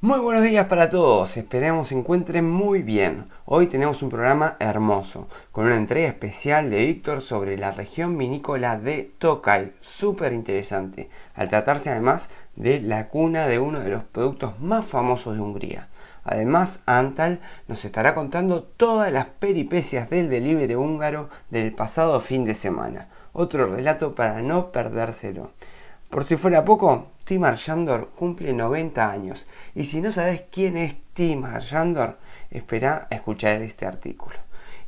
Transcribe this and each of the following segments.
Muy buenos días para todos, esperemos se encuentren muy bien. Hoy tenemos un programa hermoso, con una entrega especial de Víctor sobre la región vinícola de Tokay, súper interesante, al tratarse además de la cuna de uno de los productos más famosos de Hungría. Además, Antal nos estará contando todas las peripecias del delivery húngaro del pasado fin de semana. Otro relato para no perdérselo. Por si fuera poco, Timar Shandor cumple 90 años y si no sabes quién es Timar Shandor, espera a escuchar este artículo.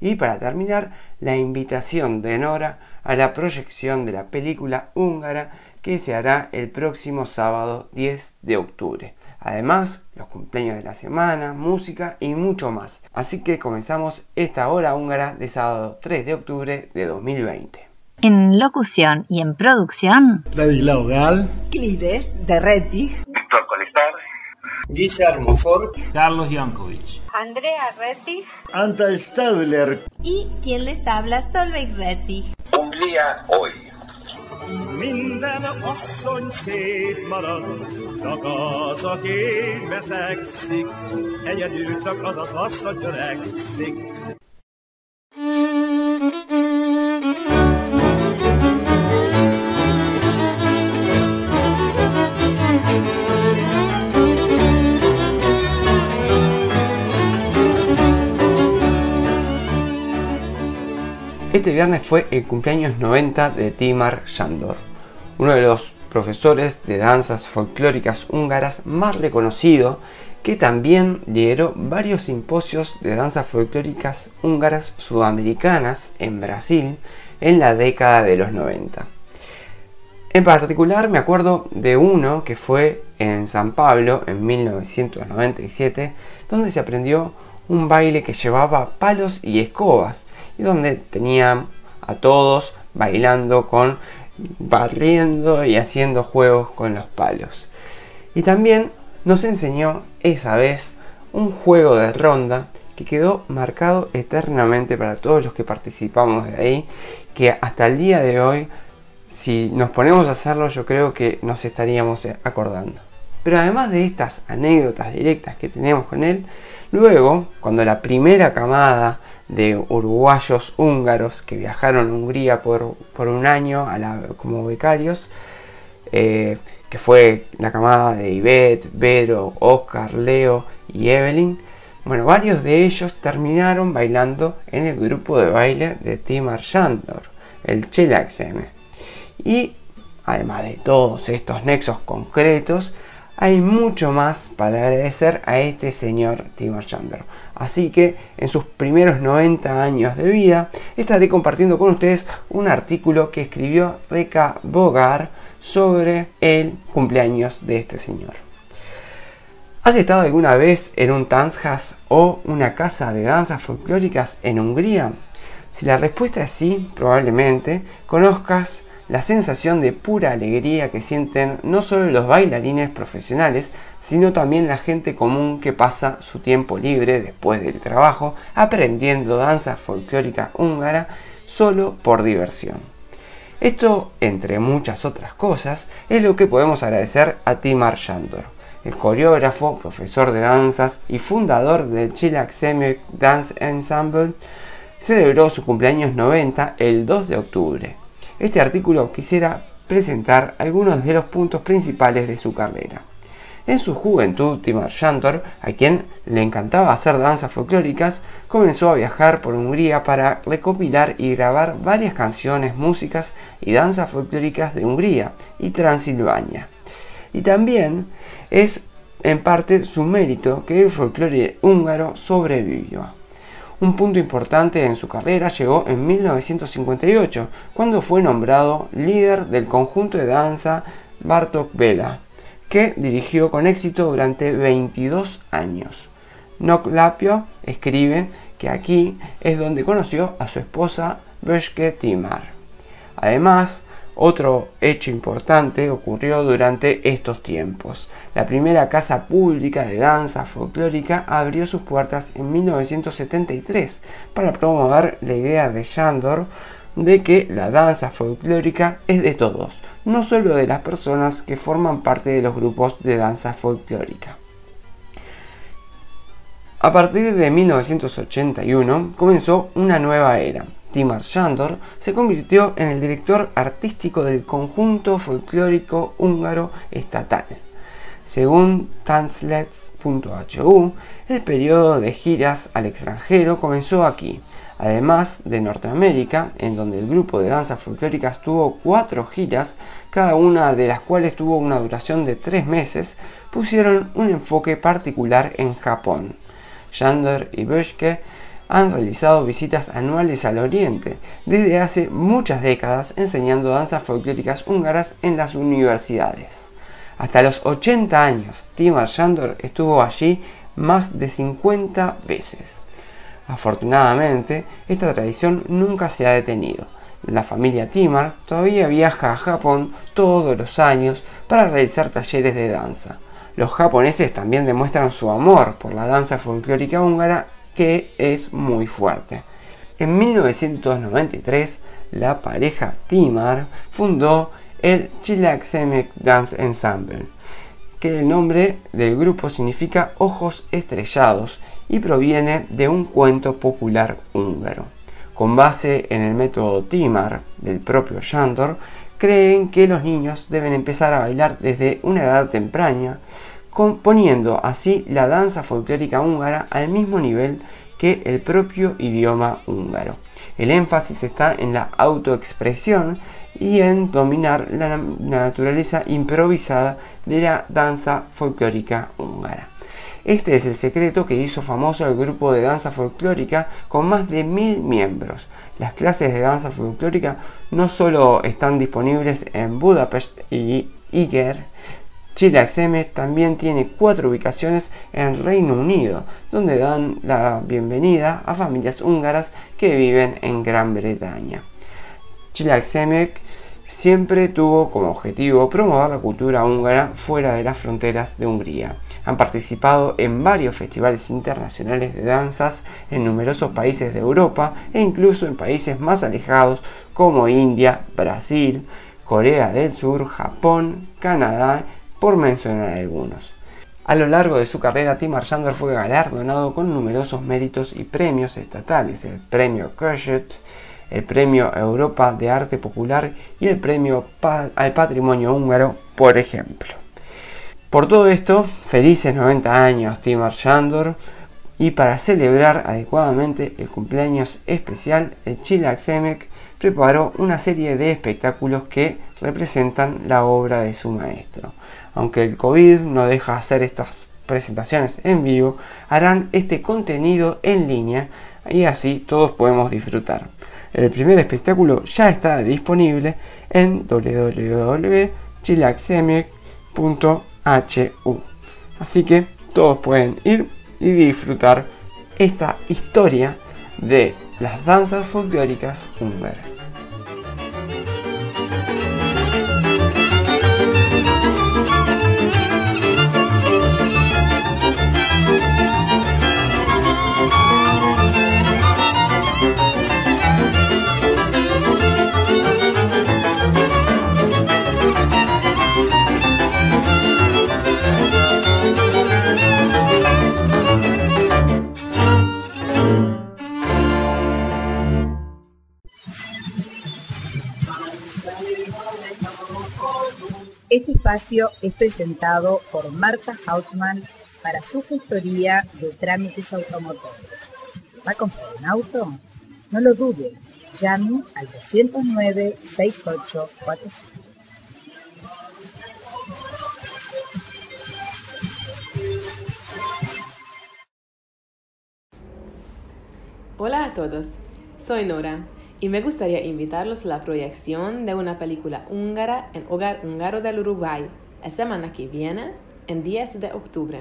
Y para terminar, la invitación de Nora a la proyección de la película húngara que se hará el próximo sábado 10 de octubre. Además, los cumpleaños de la semana, música y mucho más. Así que comenzamos esta hora húngara de sábado 3 de octubre de 2020. En locución y en producción, Ladislao Gal, Clides de Rettig, Víctor Colestar, Guillermo Ford, Carlos Jankovic. Andrea Rettig Anta Stadler, y quien les habla Solveig Rettig. Hungría hoy. Minden asszony szép marad, csak az, aki veszekszik, egyedül csak az az asszony törekszik. Este viernes fue el cumpleaños 90 de Timar Shandor, uno de los profesores de danzas folclóricas húngaras más reconocido que también lideró varios simposios de danzas folclóricas húngaras sudamericanas en Brasil en la década de los 90. En particular me acuerdo de uno que fue en San Pablo en 1997, donde se aprendió un baile que llevaba palos y escobas y donde tenían a todos bailando con barriendo y haciendo juegos con los palos. Y también nos enseñó esa vez un juego de ronda que quedó marcado eternamente para todos los que participamos de ahí, que hasta el día de hoy, si nos ponemos a hacerlo, yo creo que nos estaríamos acordando. Pero además de estas anécdotas directas que tenemos con él, luego, cuando la primera camada de uruguayos húngaros que viajaron a Hungría por, por un año como becarios, eh, que fue la camada de Ivette, Vero, Oscar, Leo y Evelyn. Bueno, varios de ellos terminaron bailando en el grupo de baile de Timar Shandor, el XM. Y además de todos estos nexos concretos, hay mucho más para agradecer a este señor Timor Chandler. Así que en sus primeros 90 años de vida estaré compartiendo con ustedes un artículo que escribió Reka Bogar sobre el cumpleaños de este señor. ¿Has estado alguna vez en un Tanzhas o una casa de danzas folclóricas en Hungría? Si la respuesta es sí, probablemente conozcas la sensación de pura alegría que sienten no solo los bailarines profesionales, sino también la gente común que pasa su tiempo libre después del trabajo aprendiendo danza folclórica húngara solo por diversión. Esto, entre muchas otras cosas, es lo que podemos agradecer a Timar Shandor, el coreógrafo, profesor de danzas y fundador del Chilac Semi Dance Ensemble, celebró su cumpleaños 90 el 2 de octubre este artículo quisiera presentar algunos de los puntos principales de su carrera. En su juventud, Timar Shantor, a quien le encantaba hacer danzas folclóricas, comenzó a viajar por Hungría para recopilar y grabar varias canciones, músicas y danzas folclóricas de Hungría y Transilvania. Y también es en parte su mérito que el folclore húngaro sobrevivió. Un punto importante en su carrera llegó en 1958, cuando fue nombrado líder del conjunto de danza Bartok Vela, que dirigió con éxito durante 22 años. Lapio escribe que aquí es donde conoció a su esposa Böschke Timar. Además, otro hecho importante ocurrió durante estos tiempos. La primera casa pública de danza folclórica abrió sus puertas en 1973 para promover la idea de Shandor de que la danza folclórica es de todos, no solo de las personas que forman parte de los grupos de danza folclórica. A partir de 1981 comenzó una nueva era. Timar Shandor se convirtió en el director artístico del conjunto folclórico húngaro estatal. Según Tanzlets.hu, el periodo de giras al extranjero comenzó aquí, además de Norteamérica, en donde el grupo de danzas folclóricas tuvo cuatro giras, cada una de las cuales tuvo una duración de tres meses, pusieron un enfoque particular en Japón. Shandor y Böschke han realizado visitas anuales al Oriente desde hace muchas décadas enseñando danzas folclóricas húngaras en las universidades. Hasta los 80 años, Timar Shandor estuvo allí más de 50 veces. Afortunadamente, esta tradición nunca se ha detenido. La familia Timar todavía viaja a Japón todos los años para realizar talleres de danza. Los japoneses también demuestran su amor por la danza folclórica húngara que es muy fuerte. En 1993, la pareja Timar fundó el Chilaxemek Dance Ensemble, que el nombre del grupo significa ojos estrellados y proviene de un cuento popular húngaro. Con base en el método Timar del propio Shandor, creen que los niños deben empezar a bailar desde una edad temprana componiendo así la danza folclórica húngara al mismo nivel que el propio idioma húngaro. El énfasis está en la autoexpresión y en dominar la naturaleza improvisada de la danza folclórica húngara. Este es el secreto que hizo famoso el grupo de danza folclórica con más de mil miembros. Las clases de danza folclórica no solo están disponibles en Budapest y Iger, Chile también tiene cuatro ubicaciones en Reino Unido, donde dan la bienvenida a familias húngaras que viven en Gran Bretaña. Chile siempre tuvo como objetivo promover la cultura húngara fuera de las fronteras de Hungría. Han participado en varios festivales internacionales de danzas en numerosos países de Europa e incluso en países más alejados como India, Brasil, Corea del Sur, Japón, Canadá por mencionar algunos. A lo largo de su carrera, Tim Shandor fue galardonado con numerosos méritos y premios estatales, el Premio Kossuth, el Premio Europa de Arte Popular y el Premio al Patrimonio Húngaro, por ejemplo. Por todo esto, felices 90 años Timar Shandor y para celebrar adecuadamente el cumpleaños especial, el Chile Axemec preparó una serie de espectáculos que representan la obra de su maestro. Aunque el COVID no deja hacer estas presentaciones en vivo, harán este contenido en línea y así todos podemos disfrutar. El primer espectáculo ya está disponible en www.chilaxemic.hu. Así que todos pueden ir y disfrutar esta historia de las danzas folclóricas húngaras. Este espacio es presentado por Marta Hausmann para su gestoría de trámites automotores. ¿Va a comprar un auto? No lo dude, llame al 209 6845. Hola a todos, soy Nora y me gustaría invitarlos a la proyección de una película húngara en Hogar Húngaro del Uruguay la semana que viene, en 10 de octubre.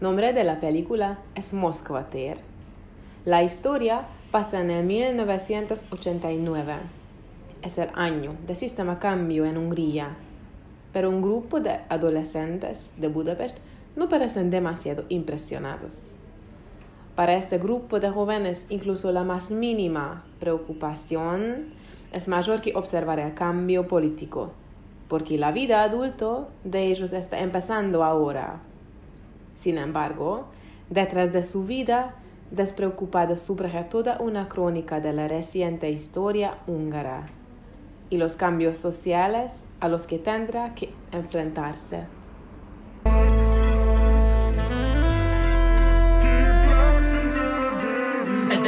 Nombre de la película es Moskvater. La historia pasa en el 1989. Es el año de sistema cambio en Hungría, pero un grupo de adolescentes de Budapest no parecen demasiado impresionados. Para este grupo de jóvenes, incluso la más mínima preocupación es mayor que observar el cambio político, porque la vida adulto de ellos está empezando ahora. Sin embargo, detrás de su vida despreocupada surge toda una crónica de la reciente historia húngara y los cambios sociales a los que tendrá que enfrentarse.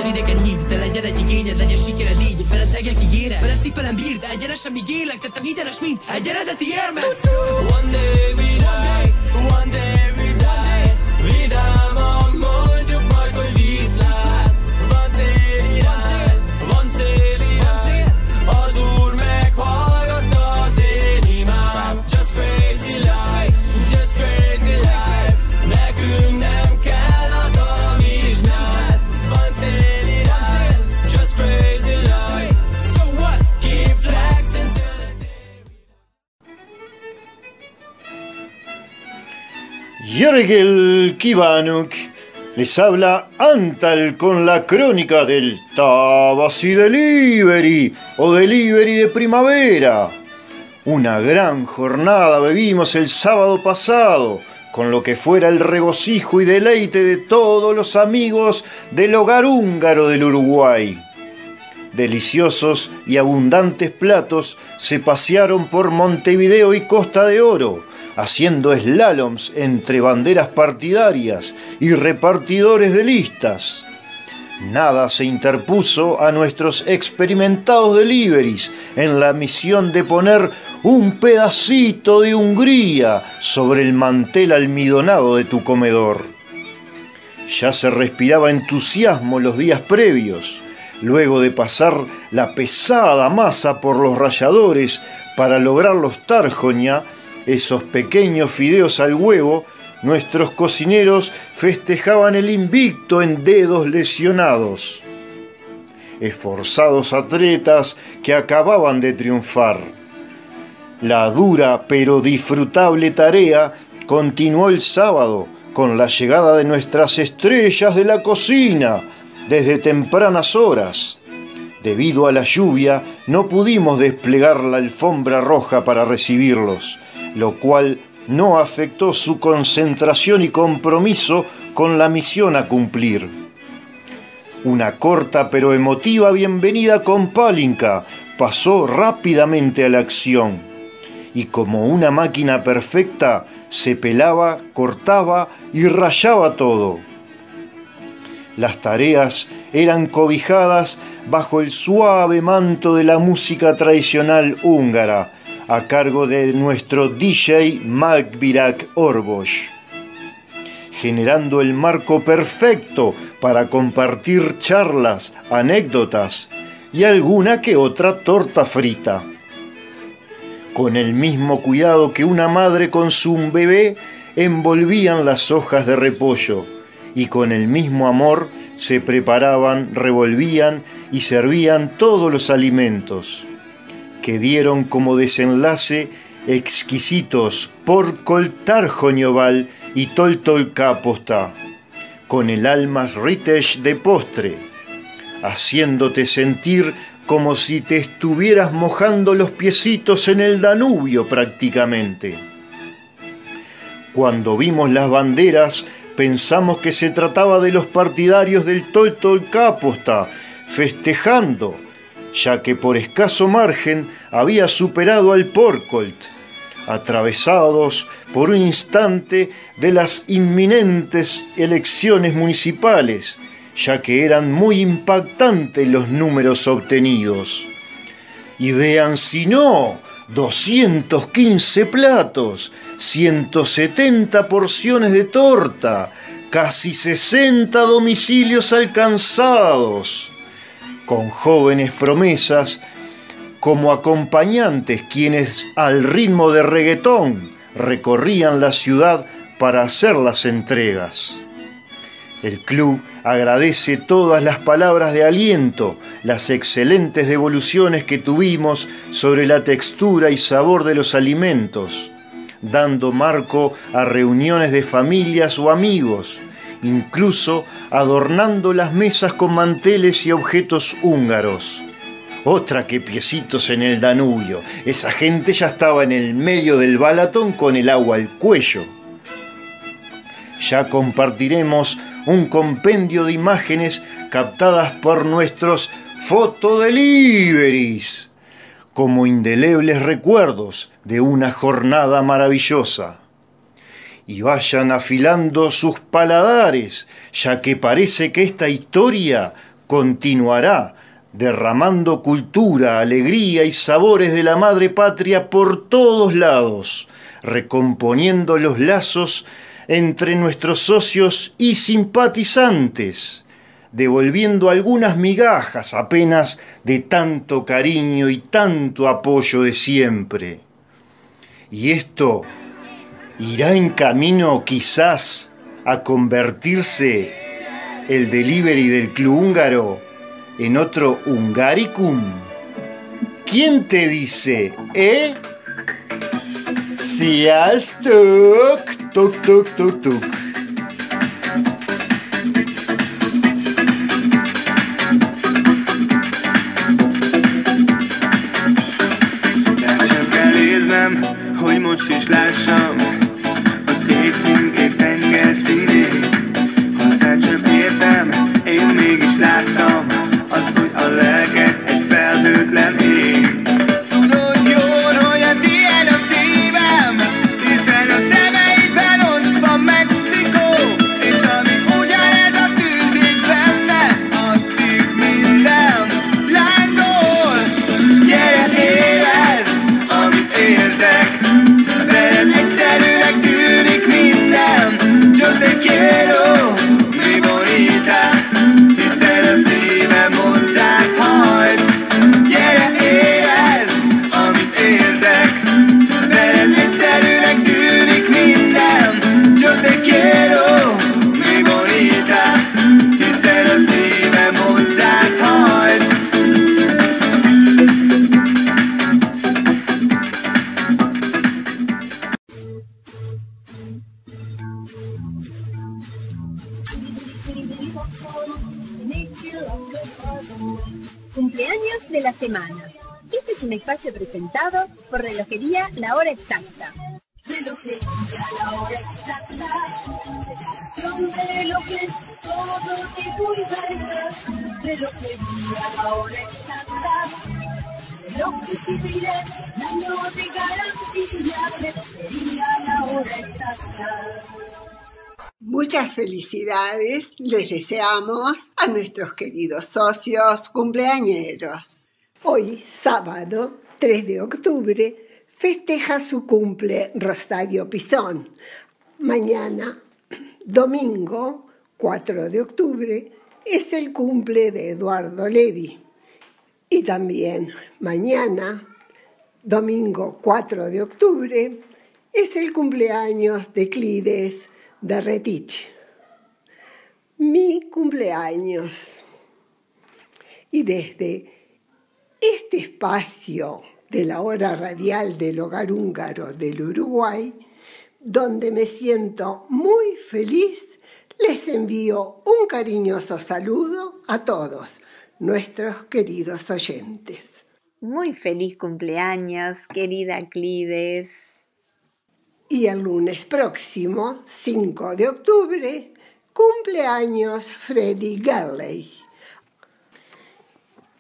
Ezer idegen hív, de legyen egy igényed, legyen sikered így. Veled legyen ígéret, veled szipelem bírd Egyenesen míg élek, tettem hiteles, mint egy eredeti érmet. One day we die, one day Yergel Kibanuk les habla Antal con la crónica del Tabasi Delivery o Delivery de primavera. Una gran jornada bebimos el sábado pasado, con lo que fuera el regocijo y deleite de todos los amigos del hogar húngaro del Uruguay. Deliciosos y abundantes platos se pasearon por Montevideo y Costa de Oro, haciendo slaloms entre banderas partidarias y repartidores de listas. Nada se interpuso a nuestros experimentados deliveries en la misión de poner un pedacito de Hungría sobre el mantel almidonado de tu comedor. Ya se respiraba entusiasmo los días previos, luego de pasar la pesada masa por los ralladores para lograr los tarjonia, esos pequeños fideos al huevo, nuestros cocineros festejaban el invicto en dedos lesionados. Esforzados atletas que acababan de triunfar. La dura pero disfrutable tarea continuó el sábado con la llegada de nuestras estrellas de la cocina desde tempranas horas. Debido a la lluvia no pudimos desplegar la alfombra roja para recibirlos, lo cual no afectó su concentración y compromiso con la misión a cumplir. Una corta pero emotiva bienvenida con Pálinka pasó rápidamente a la acción y como una máquina perfecta se pelaba, cortaba y rayaba todo. Las tareas eran cobijadas bajo el suave manto de la música tradicional húngara, a cargo de nuestro DJ Magvirak Orbosch, generando el marco perfecto para compartir charlas, anécdotas y alguna que otra torta frita. Con el mismo cuidado que una madre con su bebé envolvían las hojas de repollo y con el mismo amor se preparaban, revolvían y servían todos los alimentos que dieron como desenlace exquisitos porcol tarjoñoval y toltol caposta, con el almas ritesh de postre, haciéndote sentir como si te estuvieras mojando los piecitos en el Danubio prácticamente. Cuando vimos las banderas, pensamos que se trataba de los partidarios del Toltol Caposta, festejando, ya que por escaso margen había superado al Porcolt, atravesados por un instante de las inminentes elecciones municipales, ya que eran muy impactantes los números obtenidos. Y vean si no, 215 platos, 170 porciones de torta, casi 60 domicilios alcanzados, con jóvenes promesas como acompañantes quienes al ritmo de reggaetón recorrían la ciudad para hacer las entregas. El club agradece todas las palabras de aliento, las excelentes devoluciones que tuvimos sobre la textura y sabor de los alimentos, dando marco a reuniones de familias o amigos, incluso adornando las mesas con manteles y objetos húngaros. Otra que piecitos en el Danubio. Esa gente ya estaba en el medio del balatón con el agua al cuello. Ya compartiremos un compendio de imágenes captadas por nuestros fotodeliveries como indelebles recuerdos de una jornada maravillosa. Y vayan afilando sus paladares, ya que parece que esta historia continuará derramando cultura, alegría y sabores de la madre patria por todos lados, recomponiendo los lazos entre nuestros socios y simpatizantes, devolviendo algunas migajas apenas de tanto cariño y tanto apoyo de siempre. Y esto irá en camino quizás a convertirse el delivery del club húngaro en otro hungaricum. ¿Quién te dice, eh? Sziasztok! Tuk, tuk, tuk, tuk. Muchas felicidades les deseamos a nuestros queridos socios cumpleañeros. Hoy, sábado 3 de octubre, festeja su cumple Rosario Pizón. Mañana, domingo 4 de octubre, es el cumple de Eduardo Levi. Y también mañana, domingo 4 de octubre, es el cumpleaños de Clides de Retich. Mi cumpleaños. Y desde este espacio de la hora radial del hogar húngaro del Uruguay, donde me siento muy feliz, les envío un cariñoso saludo a todos nuestros queridos oyentes. Muy feliz cumpleaños, querida Clides. Y el lunes próximo, 5 de octubre, cumpleaños Freddy Gurley.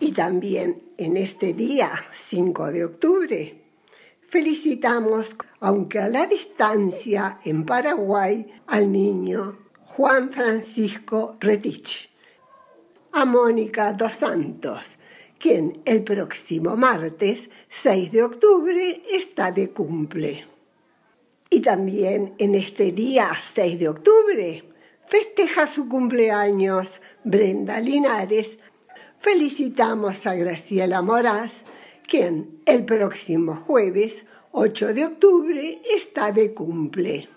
Y también en este día, 5 de octubre, felicitamos, aunque a la distancia en Paraguay, al niño Juan Francisco Retich, a Mónica Dos Santos, quien el próximo martes, 6 de octubre, está de cumple. Y también en este día 6 de octubre festeja su cumpleaños Brenda Linares. Felicitamos a Graciela Moraz, quien el próximo jueves 8 de octubre está de cumple.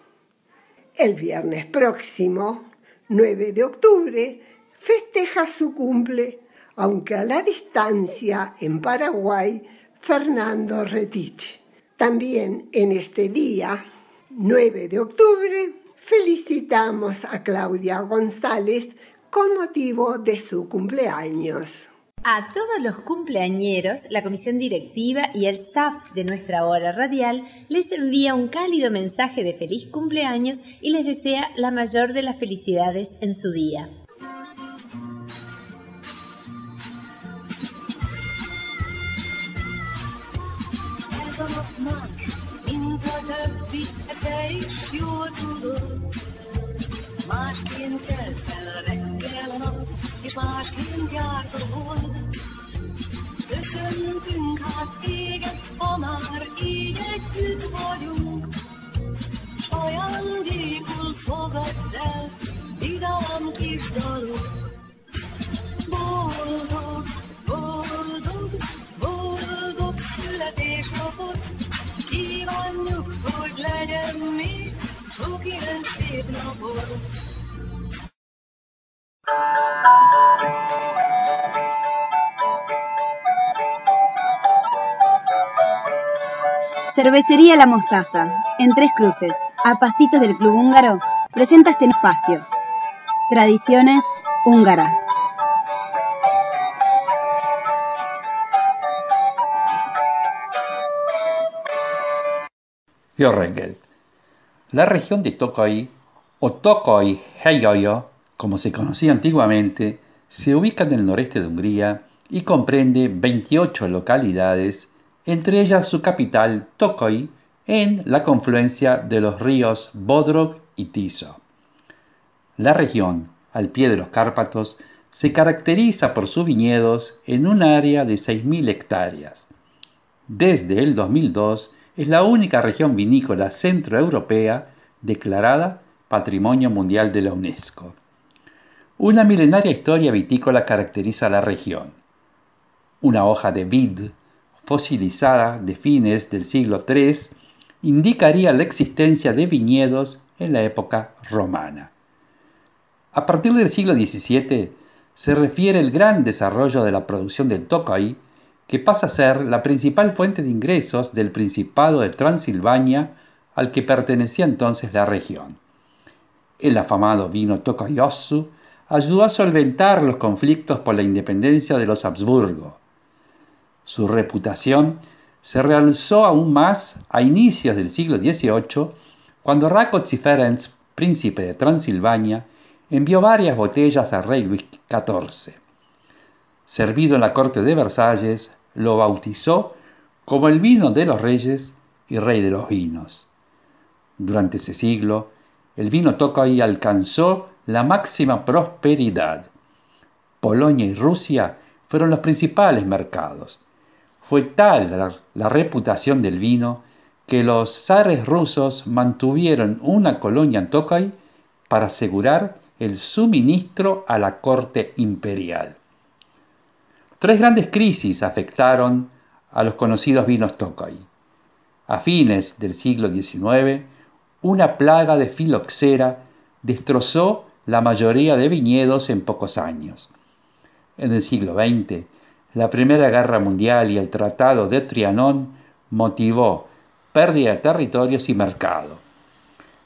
El viernes próximo, 9 de octubre, festeja su cumple, aunque a la distancia en Paraguay, Fernando Retich. También en este día, 9 de octubre, felicitamos a Claudia González con motivo de su cumpleaños. A todos los cumpleañeros, la comisión directiva y el staff de nuestra hora radial les envía un cálido mensaje de feliz cumpleaños y les desea la mayor de las felicidades en su día. Másként kelt fel reggel a nap, és másként járt a hold. Köszöntünk hát téged, ha már így együtt vagyunk. Ajándékul fogadd el, vidám kis dalok. Boldog, Cervecería La Mostaza, en Tres Cruces, a pasitos del Club Húngaro, presenta este espacio. Tradiciones húngaras. La región de Tokai, o Tokai Helyaja, como se conocía antiguamente, se ubica en el noreste de Hungría y comprende 28 localidades, entre ellas su capital, Tokai, en la confluencia de los ríos Bodrog y Tiso. La región, al pie de los Cárpatos, se caracteriza por sus viñedos en un área de 6.000 hectáreas. Desde el 2002 es la única región vinícola centroeuropea declarada Patrimonio Mundial de la UNESCO. Una milenaria historia vitícola caracteriza la región. Una hoja de vid fosilizada de fines del siglo III indicaría la existencia de viñedos en la época romana. A partir del siglo XVII se refiere el gran desarrollo de la producción del Tokay, que pasa a ser la principal fuente de ingresos del Principado de Transilvania al que pertenecía entonces la región. El afamado vino Tokayossu ayudó a solventar los conflictos por la independencia de los Habsburgo. Su reputación se realzó aún más a inicios del siglo XVIII, cuando Rákóczi Ferenc, príncipe de Transilvania, envió varias botellas al rey Luis XIV. Servido en la corte de Versalles, lo bautizó como el vino de los reyes y rey de los vinos. Durante ese siglo, el vino Tokay alcanzó la máxima prosperidad. Polonia y Rusia fueron los principales mercados. Fue tal la, la, reputación del vino que los zares rusos mantuvieron una colonia en Tokay para asegurar el suministro a la corte imperial. Tres grandes crisis afectaron a los conocidos vinos Tokay. A fines del siglo XIX, una plaga de filoxera destrozó la mayoría de viñedos en pocos años. En el siglo XX, la Primera Guerra Mundial y el Tratado de Trianón motivó pérdida de territorios y mercado.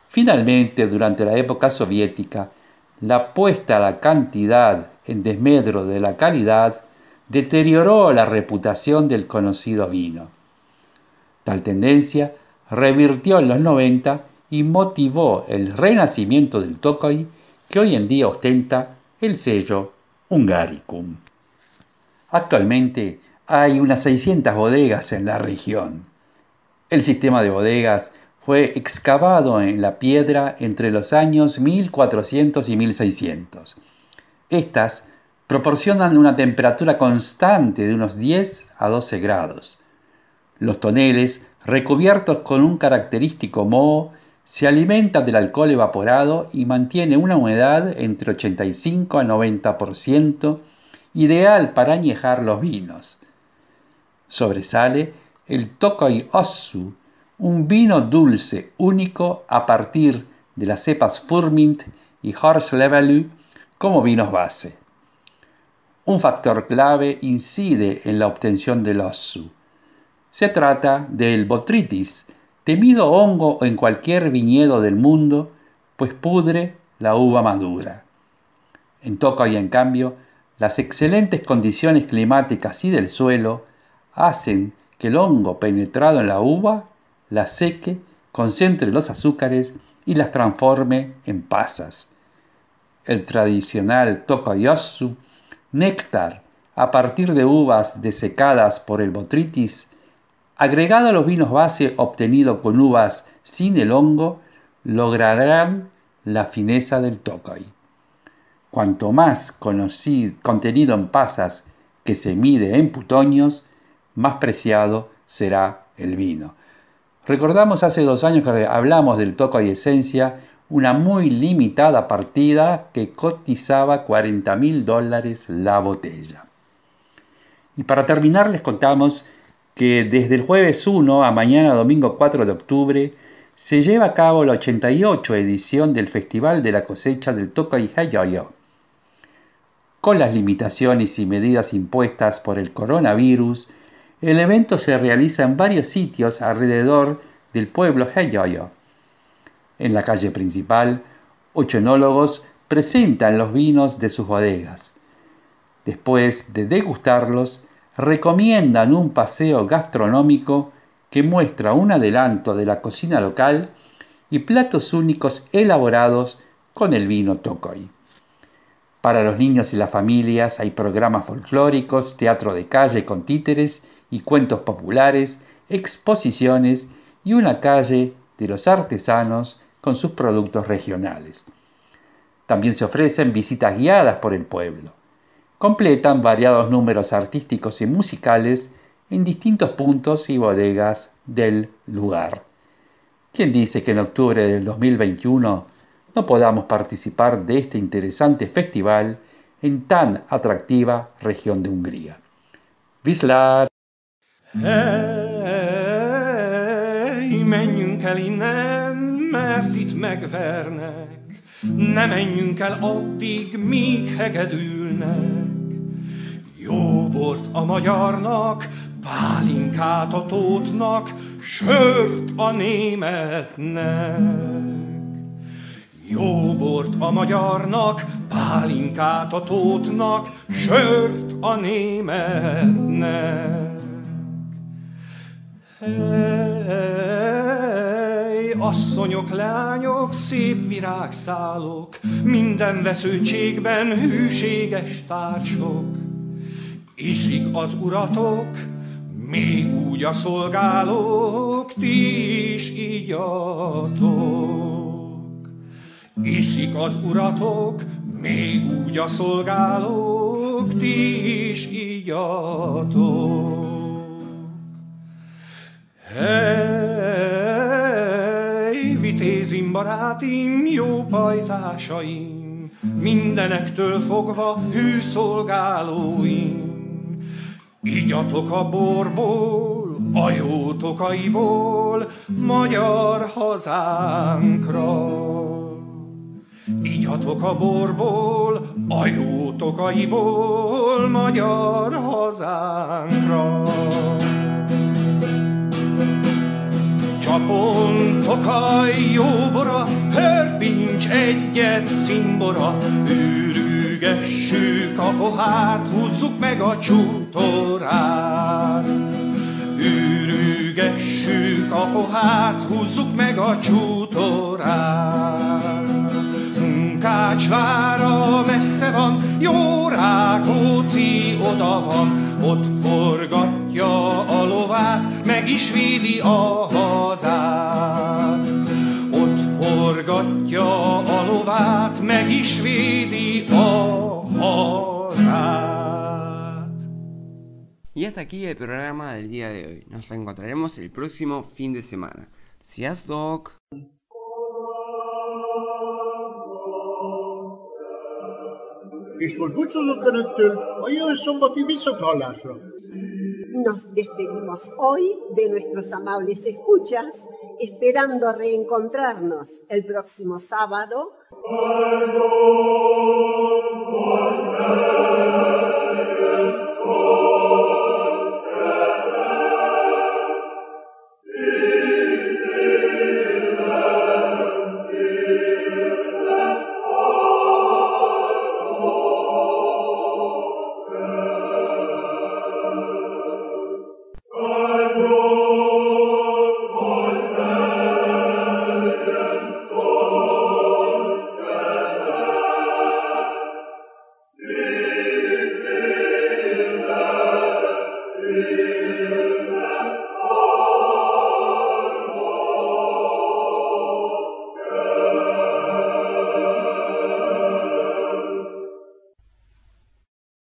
Finalmente, durante la época soviética, la apuesta a la cantidad en desmedro de la calidad deterioró la reputación del conocido vino. Tal tendencia revirtió en los 90 y motivó el renacimiento del Tokay que hoy en día ostenta el sello Hungaricum. Actualmente hay unas 600 bodegas en la región. El sistema de bodegas fue excavado en la piedra entre los años 1400 y 1600. Estas proporcionan una temperatura constante de unos 10 a 12 grados. Los toneles, recubiertos con un característico moho, Se alimenta del alcohol evaporado y mantiene una humedad entre 85 a 90%, ideal para añejar los vinos. Sobresale el Tokoi Ossu, un vino dulce único a partir de las cepas Furmint y Horslevelu como vinos base. Un factor clave incide en la obtención del Ossu. Se trata del Botrytis, temido hongo en cualquier viñedo del mundo, pues pudre la uva madura. En Tokai, en cambio, las excelentes condiciones climáticas y del suelo hacen que el hongo penetrado en la uva la seque, concentre los azúcares y las transforme en pasas. El tradicional tokayasu, néctar a partir de uvas desecadas por el botritis, agregado a los vinos base obtenido con uvas sin el hongo, lograrán la fineza del Tokai. Cuanto más contenido en pasas que se mide en putoños, más preciado será el vino. Recordamos hace dos años que hablamos del Tokai Esencia, una muy limitada partida que cotizaba 40 mil dólares la botella. Y para terminar les contamos que desde el jueves 1 a mañana domingo 4 de octubre se lleva a cabo la 88 edición del Festival de la Cosecha del Tokai Hayoyo. Con las limitaciones y medidas impuestas por el coronavirus, el evento se realiza en varios sitios alrededor del pueblo Hayoyo. En la calle principal, ocho enólogos presentan los vinos de sus bodegas. Después de degustarlos, recomiendan un paseo gastronómico que muestra un adelanto de la cocina local y platos únicos elaborados con el vino Tokoy. Para los niños y las familias hay programas folclóricos, teatro de calle con títeres y cuentos populares, exposiciones y una calle de los artesanos con sus productos regionales. También se ofrecen visitas guiadas por el pueblo. Completan variados números artísticos y musicales en distintos puntos y bodegas del lugar. ¿Quién dice que en octubre del 2021 no podamos participar de este interesante festival en tan atractiva región de Hungría? Vislar! Hey, menjünk el innen, mert itt megvernek. Ne menjünk el addig, míg hegedülnek. Jó bort a magyarnak, pálinkát a tótnak, sört a németnek. Jó bort a magyarnak, pálinkát a tótnak, sört a németnek. Hey, asszonyok, lányok, szép virágszálok, minden veszőtségben hűséges társok. Iszik az uratok, még úgy a szolgálók, ti is igyatok. Iszik az uratok, még úgy a szolgálók, ti is igyatok. Hey, vitézim barátim, jó pajtásaim, mindenektől fogva hű szolgálóim. Igyatok a borból, a jó tokaiból, magyar hazánkra. Igyatok a borból, a jó tokaiból, magyar hazánkra. Csapon tokaj jóbora, hörpincs egyet cimbora, űrügessük a pohárt, húzzuk meg a csútorát. Űrügessük a pohárt, húzzuk meg a csútorát. Munkácsvára messze van, jó Rákóczi oda van, ott forgatja a lovát, meg is védi a hazát. Ott forgatja a lovát, meg is védi a hazát. Y hasta aquí el programa del día de hoy. Nos reencontraremos el próximo fin de semana. Seas Doc. hoy son Nos despedimos hoy de nuestros amables escuchas, esperando reencontrarnos el próximo sábado.